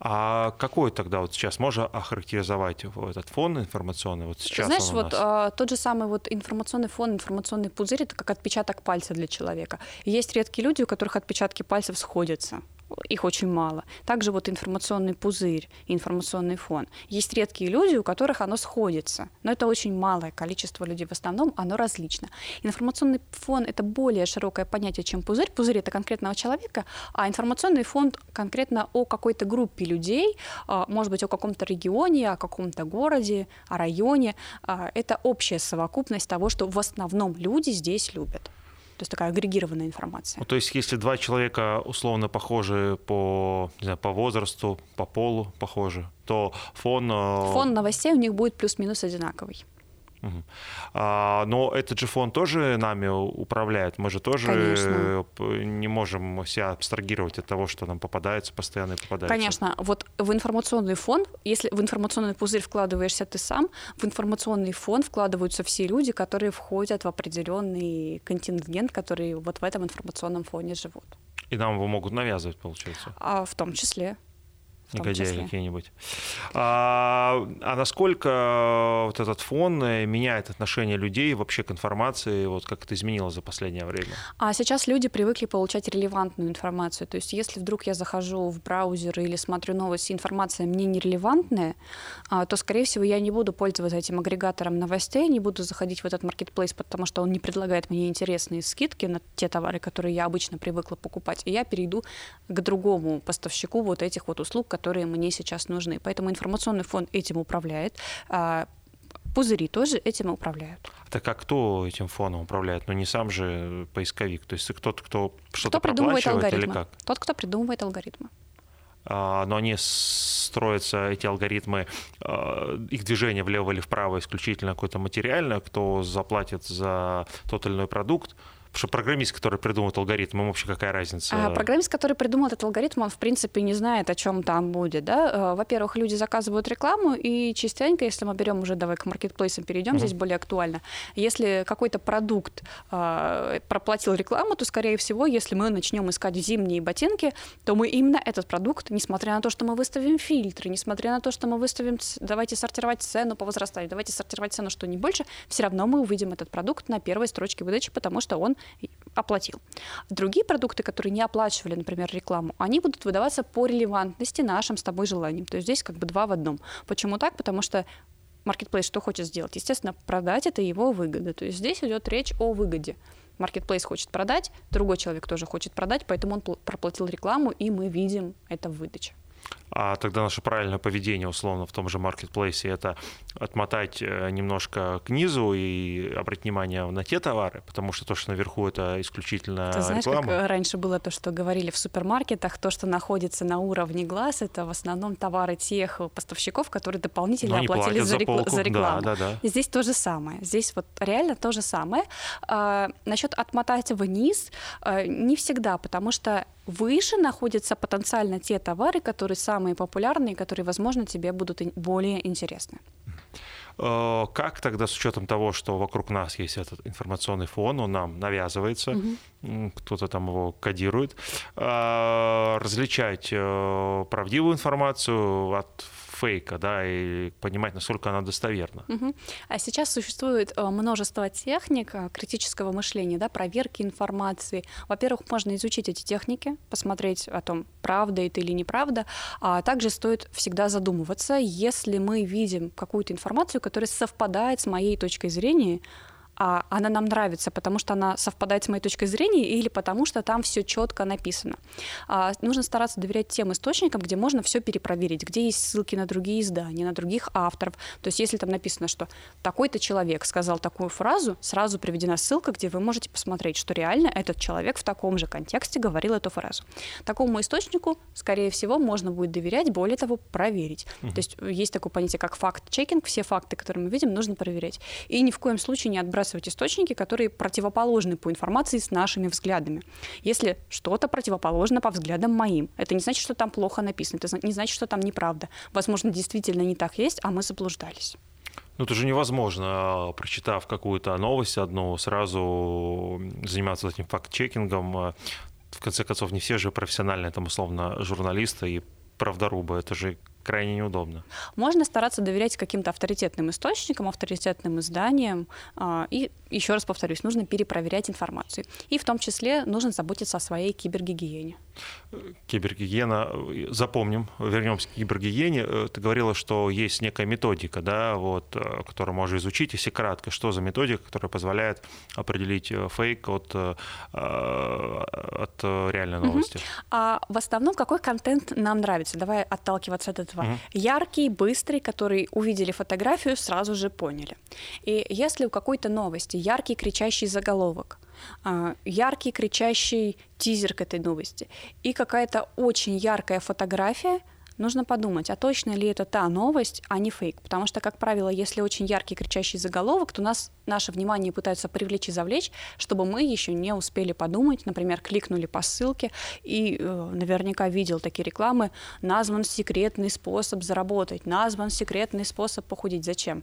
А какой тогда вот сейчас можно охарактеризовать этот фон информационный? Вот сейчас Знаешь, вот а, тот же самый вот информационный фон, информационный пузырь, это как отпечаток пальца для человека. есть редкие люди, у которых отпечатки пальцев сходятся их очень мало. Также вот информационный пузырь, информационный фон. Есть редкие люди, у которых оно сходится, но это очень малое количество людей. В основном оно различно. Информационный фон — это более широкое понятие, чем пузырь. Пузырь — это конкретного человека, а информационный фон конкретно о какой-то группе людей, а, может быть, о каком-то регионе, о каком-то городе, о районе. А, это общая совокупность того, что в основном люди здесь любят. То есть такая агрегированная информация. Ну, то есть если два человека условно похожи по, не знаю, по возрасту, по полу похожи, то фон... Э, фон новостей у них будет плюс-минус одинаковый. Угу. А, но этот же фонд тоже нами управляет. Мы же тоже Конечно. не можем себя абстрагировать от того, что нам попадается, постоянно попадается. Конечно. Вот в информационный фон, если в информационный пузырь вкладываешься ты сам, в информационный фон вкладываются все люди, которые входят в определенный контингент, которые вот в этом информационном фоне живут. И нам его могут навязывать, получается? А, в том числе негодяи какие-нибудь. А, а насколько вот этот фон э, меняет отношение людей вообще к информации, вот как это изменилось за последнее время? А сейчас люди привыкли получать релевантную информацию. То есть если вдруг я захожу в браузер или смотрю новости, информация мне нерелевантная, а, то, скорее всего, я не буду пользоваться этим агрегатором новостей, не буду заходить в этот маркетплейс, потому что он не предлагает мне интересные скидки на те товары, которые я обычно привыкла покупать. И я перейду к другому поставщику вот этих вот услуг, которые мне сейчас нужны. Поэтому информационный фонд этим управляет. А, пузыри тоже этим управляют. Так а кто этим фоном управляет? Ну не сам же поисковик, то есть кто-то, кто что-то кто придумывает алгоритмы. или как? Тот, кто придумывает алгоритмы. А, но они строятся, эти алгоритмы, а, их движение влево или вправо исключительно какое-то материальное, кто заплатит за тот или иной продукт, Потому что программист, который придумал алгоритм, ему вообще какая разница? А, программист, который придумал этот алгоритм, он, в принципе, не знает, о чем там будет. Да? Э, во-первых, люди заказывают рекламу, и частенько, если мы берем уже, давай к маркетплейсам перейдем, mm-hmm. здесь более актуально. Если какой-то продукт э, проплатил рекламу, то, скорее всего, если мы начнем искать зимние ботинки, то мы именно этот продукт, несмотря на то, что мы выставим фильтры, несмотря на то, что мы выставим, давайте сортировать цену по возрастанию, давайте сортировать цену, что не больше, все равно мы увидим этот продукт на первой строчке выдачи, потому что он оплатил. Другие продукты, которые не оплачивали, например, рекламу, они будут выдаваться по релевантности нашим с тобой желаниям. То есть здесь как бы два в одном. Почему так? Потому что маркетплейс что хочет сделать? Естественно, продать это его выгода. То есть здесь идет речь о выгоде. Маркетплейс хочет продать, другой человек тоже хочет продать, поэтому он проплатил рекламу, и мы видим это в выдаче. А тогда наше правильное поведение, условно, в том же маркетплейсе, это отмотать э, немножко к низу и обратить внимание на те товары, потому что то, что наверху, это исключительно Ты знаешь, реклама. как раньше было то, что говорили в супермаркетах, то, что находится на уровне глаз, это в основном товары тех поставщиков, которые дополнительно оплатили за, рекл... за рекламу. Да, да, да. Здесь то же самое. Здесь вот реально то же самое. А, насчет отмотать вниз а, не всегда, потому что выше находятся потенциально те товары, которые самые популярные, которые, возможно, тебе будут более интересны. Э, как тогда с учетом того, что вокруг нас есть этот информационный фон, он нам навязывается, угу. кто-то там его кодирует, э, различать э, правдивую информацию от фейка, да, и понимать, насколько она достоверна. Угу. А сейчас существует э, множество техник э, критического мышления, да, проверки информации. Во-первых, можно изучить эти техники, посмотреть о том, правда это или неправда, а также стоит всегда задумываться, если мы видим какую-то информацию, которая совпадает с моей точкой зрения, а она нам нравится, потому что она совпадает с моей точкой зрения или потому что там все четко написано. А, нужно стараться доверять тем источникам, где можно все перепроверить, где есть ссылки на другие издания, на других авторов. То есть если там написано, что такой-то человек сказал такую фразу, сразу приведена ссылка, где вы можете посмотреть, что реально этот человек в таком же контексте говорил эту фразу. Такому источнику, скорее всего, можно будет доверять, более того, проверить. Угу. То есть есть такое понятие, как факт-чекинг, все факты, которые мы видим, нужно проверять. И ни в коем случае не отбрасывать выбрасывать источники, которые противоположны по информации с нашими взглядами. Если что-то противоположно по взглядам моим, это не значит, что там плохо написано, это не значит, что там неправда. Возможно, действительно не так есть, а мы заблуждались. Ну, это же невозможно, прочитав какую-то новость одну, сразу заниматься этим факт-чекингом. В конце концов, не все же профессиональные, там, условно, журналисты и правдорубы. Это же крайне неудобно. Можно стараться доверять каким-то авторитетным источникам, авторитетным изданиям. А, и еще раз повторюсь, нужно перепроверять информацию. И в том числе нужно заботиться о своей кибергигиене. Кибергигиена, запомним, вернемся к кибергигиене. Э, ты говорила, что есть некая методика, да, вот, э, которую можно изучить, если кратко, что за методика, которая позволяет определить э, фейк от, от реальной новости? Угу. А в основном какой контент нам нравится? Давай отталкиваться от этого этого. Угу. Яркий, быстрый, который увидели фотографию, сразу же поняли. И если у какой-то новости яркий кричащий заголовок, а, яркий кричащий тизер к этой новости и какая-то очень яркая фотография, нужно подумать, а точно ли это та новость, а не фейк. Потому что, как правило, если очень яркий кричащий заголовок, то нас наше внимание пытаются привлечь и завлечь, чтобы мы еще не успели подумать, например, кликнули по ссылке и э, наверняка видел такие рекламы, назван секретный способ заработать, назван секретный способ похудеть. Зачем?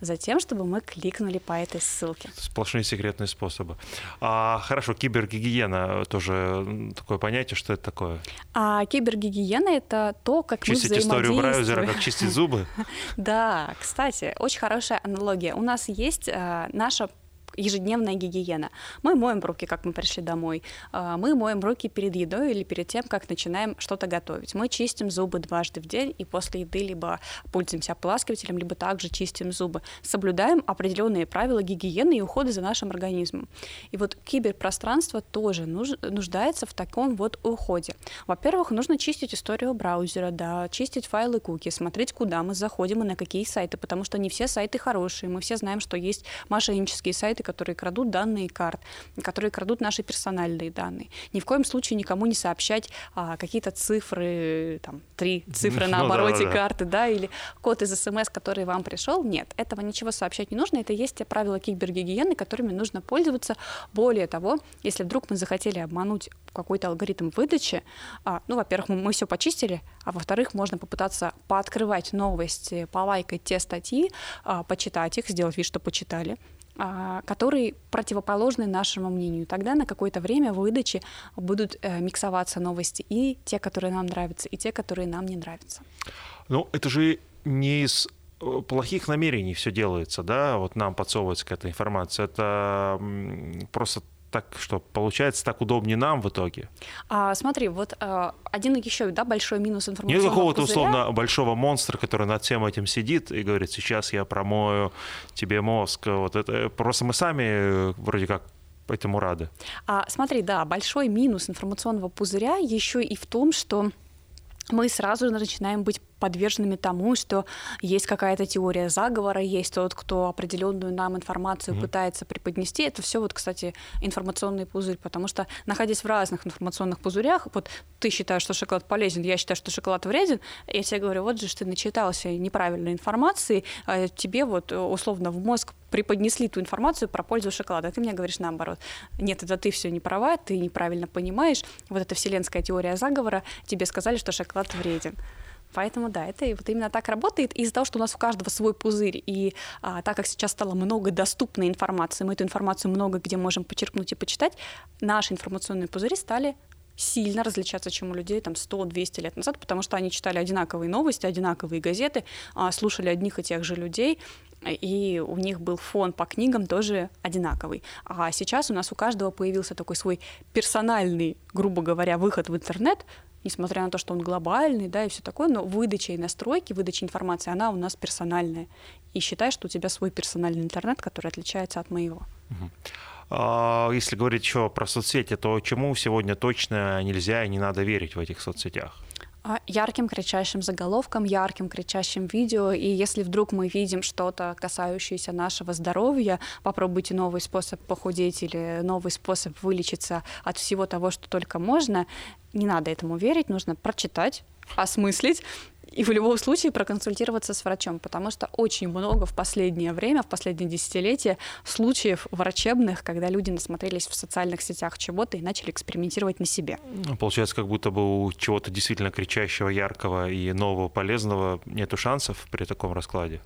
Затем, чтобы мы кликнули по этой ссылке. Сплошные секретные способы. А, хорошо, кибергигиена тоже такое понятие, что это такое? А кибергигиена — это то, как чистить мы историю браузера, как чистить зубы? Да, кстати, очень хорошая аналогия. У нас есть э, наша ежедневная гигиена. Мы моем руки, как мы пришли домой. А, мы моем руки перед едой или перед тем, как начинаем что-то готовить. Мы чистим зубы дважды в день и после еды либо пользуемся ополаскивателем, либо также чистим зубы. Соблюдаем определенные правила гигиены и ухода за нашим организмом. И вот киберпространство тоже нуждается в таком вот уходе. Во-первых, нужно чистить историю браузера, да, чистить файлы куки, смотреть, куда мы заходим и на какие сайты, потому что не все сайты хорошие. Мы все знаем, что есть мошеннические сайты, сайты, которые крадут данные карт, которые крадут наши персональные данные. Ни в коем случае никому не сообщать а, какие-то цифры, там, три цифры на ну обороте карты, да, или код из СМС, который вам пришел. Нет, этого ничего сообщать не нужно. Это есть те правила кибергигиены, которыми нужно пользоваться. Более того, если вдруг мы захотели обмануть какой-то алгоритм выдачи, а, ну, во-первых, мы, мы все почистили, а во-вторых, можно попытаться пооткрывать новости, полайкать те статьи, а, почитать их, сделать вид, что почитали, которые противоположны нашему мнению. Тогда на какое-то время в выдаче будут э, миксоваться новости и те, которые нам нравятся, и те, которые нам не нравятся. Ну, это же не из э, плохих намерений все делается, да, вот нам подсовывается какая-то информация. Это просто так что получается так удобнее нам в итоге. А, смотри, вот а, один еще да, большой минус информационного Нет какого-то условно большого монстра, который над всем этим сидит и говорит, сейчас я промою тебе мозг. Вот это просто мы сами э, вроде как этому рады. А, смотри, да, большой минус информационного пузыря еще и в том, что мы сразу же начинаем быть подверженными тому, что есть какая-то теория заговора, есть тот, кто определенную нам информацию mm-hmm. пытается преподнести. Это все вот, кстати, информационный пузырь, потому что находясь в разных информационных пузырях, вот ты считаешь, что шоколад полезен, я считаю, что шоколад вреден, я тебе говорю, вот же ты начитался неправильной информации, а тебе вот условно в мозг преподнесли ту информацию про пользу шоколада, а ты мне говоришь наоборот. Нет, это ты все не права, ты неправильно понимаешь. Вот эта вселенская теория заговора, тебе сказали, что шоколад вреден. Поэтому да, это вот именно так работает. из-за того, что у нас у каждого свой пузырь, и а, так как сейчас стало много доступной информации, мы эту информацию много где можем почерпнуть и почитать, наши информационные пузыри стали сильно различаться, чем у людей там 100-200 лет назад, потому что они читали одинаковые новости, одинаковые газеты, а, слушали одних и тех же людей, и у них был фон по книгам тоже одинаковый. А сейчас у нас у каждого появился такой свой персональный, грубо говоря, выход в интернет, несмотря на то, что он глобальный, да, и все такое, но выдача и настройки, выдача информации, она у нас персональная. И считай, что у тебя свой персональный интернет, который отличается от моего. А, если говорить еще про соцсети, то чему сегодня точно нельзя и не надо верить в этих соцсетях? А, ярким кричащим заголовком, ярким кричащим видео. И если вдруг мы видим что-то, касающееся нашего здоровья, попробуйте новый способ похудеть или новый способ вылечиться от всего того, что только можно, не надо этому верить, нужно прочитать, осмыслить и в любом случае проконсультироваться с врачом, потому что очень много в последнее время, в последние десятилетия случаев врачебных, когда люди насмотрелись в социальных сетях чего-то и начали экспериментировать на себе. Ну, получается, как будто бы у чего-то действительно кричащего, яркого и нового, полезного нету шансов при таком раскладе?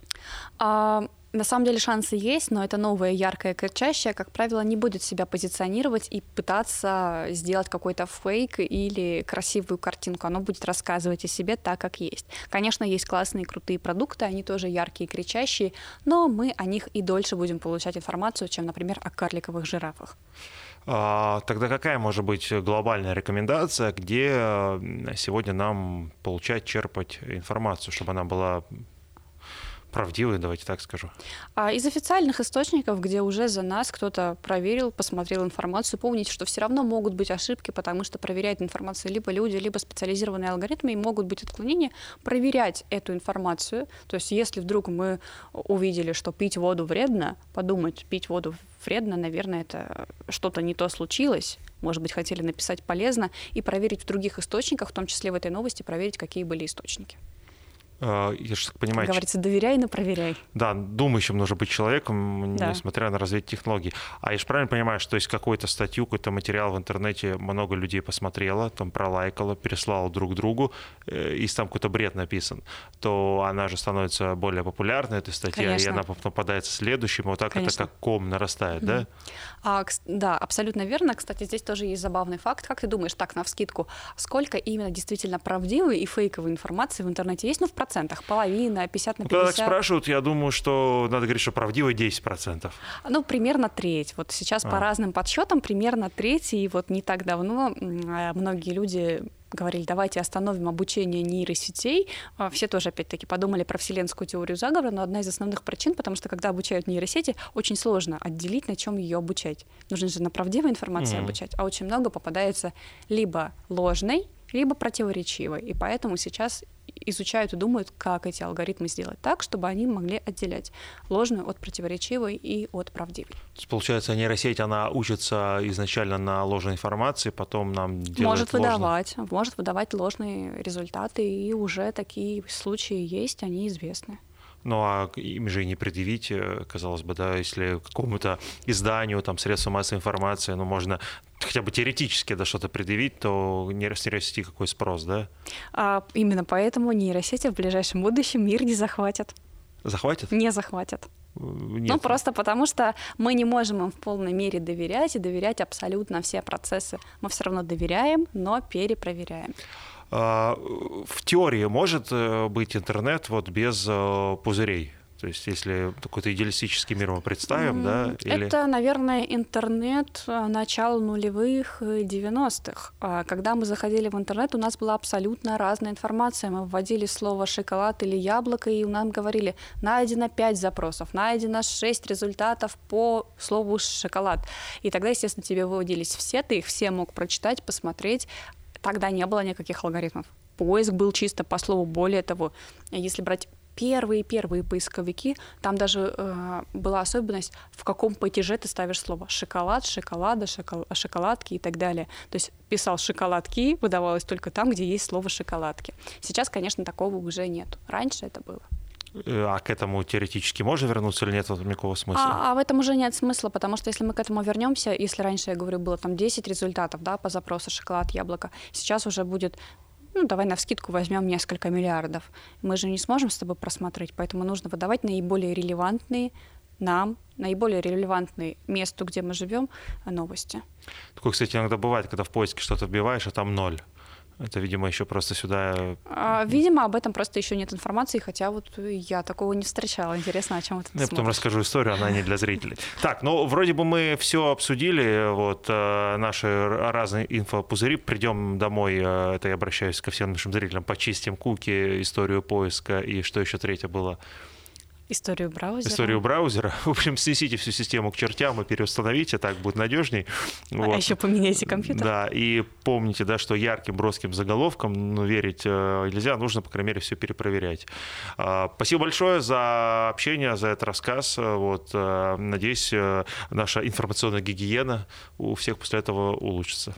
А, на самом деле шансы есть, но это новое, яркое, кричащее, как правило, не будет себя позиционировать и пытаться сделать какой-то фейк или красивую картинку. Оно будет рассказывать о себе так, как есть. Конечно, есть классные, крутые продукты, они тоже яркие, кричащие, но мы о них и дольше будем получать информацию, чем, например, о карликовых жирафах. А, тогда какая может быть глобальная рекомендация, где сегодня нам получать, черпать информацию, чтобы она была правдивые, давайте так скажу. А из официальных источников, где уже за нас кто-то проверил, посмотрел информацию, помните, что все равно могут быть ошибки, потому что проверяют информацию либо люди, либо специализированные алгоритмы, и могут быть отклонения. Проверять эту информацию, то есть если вдруг мы увидели, что пить воду вредно, подумать, пить воду вредно, наверное, это что-то не то случилось, может быть, хотели написать полезно, и проверить в других источниках, в том числе в этой новости, проверить, какие были источники. А, я же так понимаю... Как говорится, доверяй, но проверяй. Да, думающим нужно быть человеком, да. несмотря на развитие технологий. А я же правильно понимаю, что есть какую-то статью, какой-то материал в интернете много людей посмотрело, там пролайкало, переслало друг другу, э, и там какой-то бред написан, то она же становится более популярной, эта статья, Конечно. и она потом попадается следующим, вот так Конечно. это как ком нарастает, mm-hmm. да? А, да, абсолютно верно. Кстати, здесь тоже есть забавный факт. Как ты думаешь, так, на вскидку, сколько именно действительно правдивой и фейковой информации в интернете есть? Ну, в процентах, половина, 50 на 50. Ну, когда так спрашивают, я думаю, что надо говорить, что правдивой 10%. Ну, примерно треть. Вот сейчас а. по разным подсчетам примерно треть, и вот не так давно а, многие люди говорили, давайте остановим обучение нейросетей. А, все тоже, опять-таки, подумали про вселенскую теорию заговора, но одна из основных причин, потому что когда обучают нейросети, очень сложно отделить, на чем ее обучать. Нужно же на правдивой информации mm-hmm. обучать, а очень много попадается либо ложной, либо противоречивой. И поэтому сейчас изучают и думают, как эти алгоритмы сделать так, чтобы они могли отделять ложную от противоречивой и от правдивой. То есть, получается, нейросеть, она учится изначально на ложной информации, потом нам делает Может выдавать, может выдавать ложные результаты, и уже такие случаи есть, они известны. Ну а им же и не предъявить, э, казалось бы, да, если какому-то изданию, там, средству массовой информации, ну, можно хотя бы теоретически да, что-то предъявить, то нейросети какой спрос, да? А, именно поэтому нейросети в ближайшем будущем мир не захватят. Захватят? Не захватят. Э, нет. Ну, просто потому что мы не можем им в полной мере доверять и доверять абсолютно все процессы. Мы все равно доверяем, но перепроверяем. А, в теории может э, быть интернет вот без э, пузырей? То есть, если какой-то идеалистический мир мы представим, да? Или... Это, наверное, интернет э, начала нулевых 90-х. А, когда мы заходили в интернет, у нас была абсолютно разная информация. Мы вводили слово «шоколад» или «яблоко», и нам говорили, найдено 5 запросов, найдено 6 результатов по слову «шоколад». И тогда, естественно, тебе выводились все, ты их все мог прочитать, посмотреть, тогда не было никаких алгоритмов. поиск был чисто по слову. Более того, если брать первые-первые поисковики, там даже э, была особенность, в каком падеже ты ставишь слово шоколад, шоколада, шокол... шоколадки и так далее. То есть писал шоколадки, выдавалось только там, где есть слово шоколадки. Сейчас, конечно, такого уже нет. Раньше это было. Э, а к этому теоретически можно вернуться или нет в никакого смысла? А, а в этом уже нет смысла, потому что если мы к этому вернемся, если раньше, я говорю, было там 10 результатов да, по запросу шоколад, яблоко, сейчас уже будет ну, давай на вскидку возьмем несколько миллиардов. Мы же не сможем с тобой просмотреть, поэтому нужно выдавать наиболее релевантные нам, наиболее релевантные месту, где мы живем, новости. Такое, кстати, иногда бывает, когда в поиске что-то вбиваешь, а там ноль. Это, видимо, еще просто сюда... Э, а, видимо, об этом просто еще нет информации, хотя вот я такого не встречала. Интересно, о чем это Я смотришь? потом расскажу историю, она не для зрителей. Так, ну, вроде бы мы все обсудили, вот, э, наши разные инфопузыри. Придем домой, э, это я обращаюсь ко всем нашим зрителям, почистим куки, историю поиска и что еще третье было? Историю браузера. Историю браузера. В общем, снесите всю систему к чертям и переустановите, так будет надежней. А вот. еще поменяйте компьютер. Да, и помните, да, что ярким, броским заголовком ну, верить э, нельзя, нужно, по крайней мере, все перепроверять. А, спасибо большое за общение, за этот рассказ. Вот, э, надеюсь, э, наша информационная гигиена у всех после этого улучшится.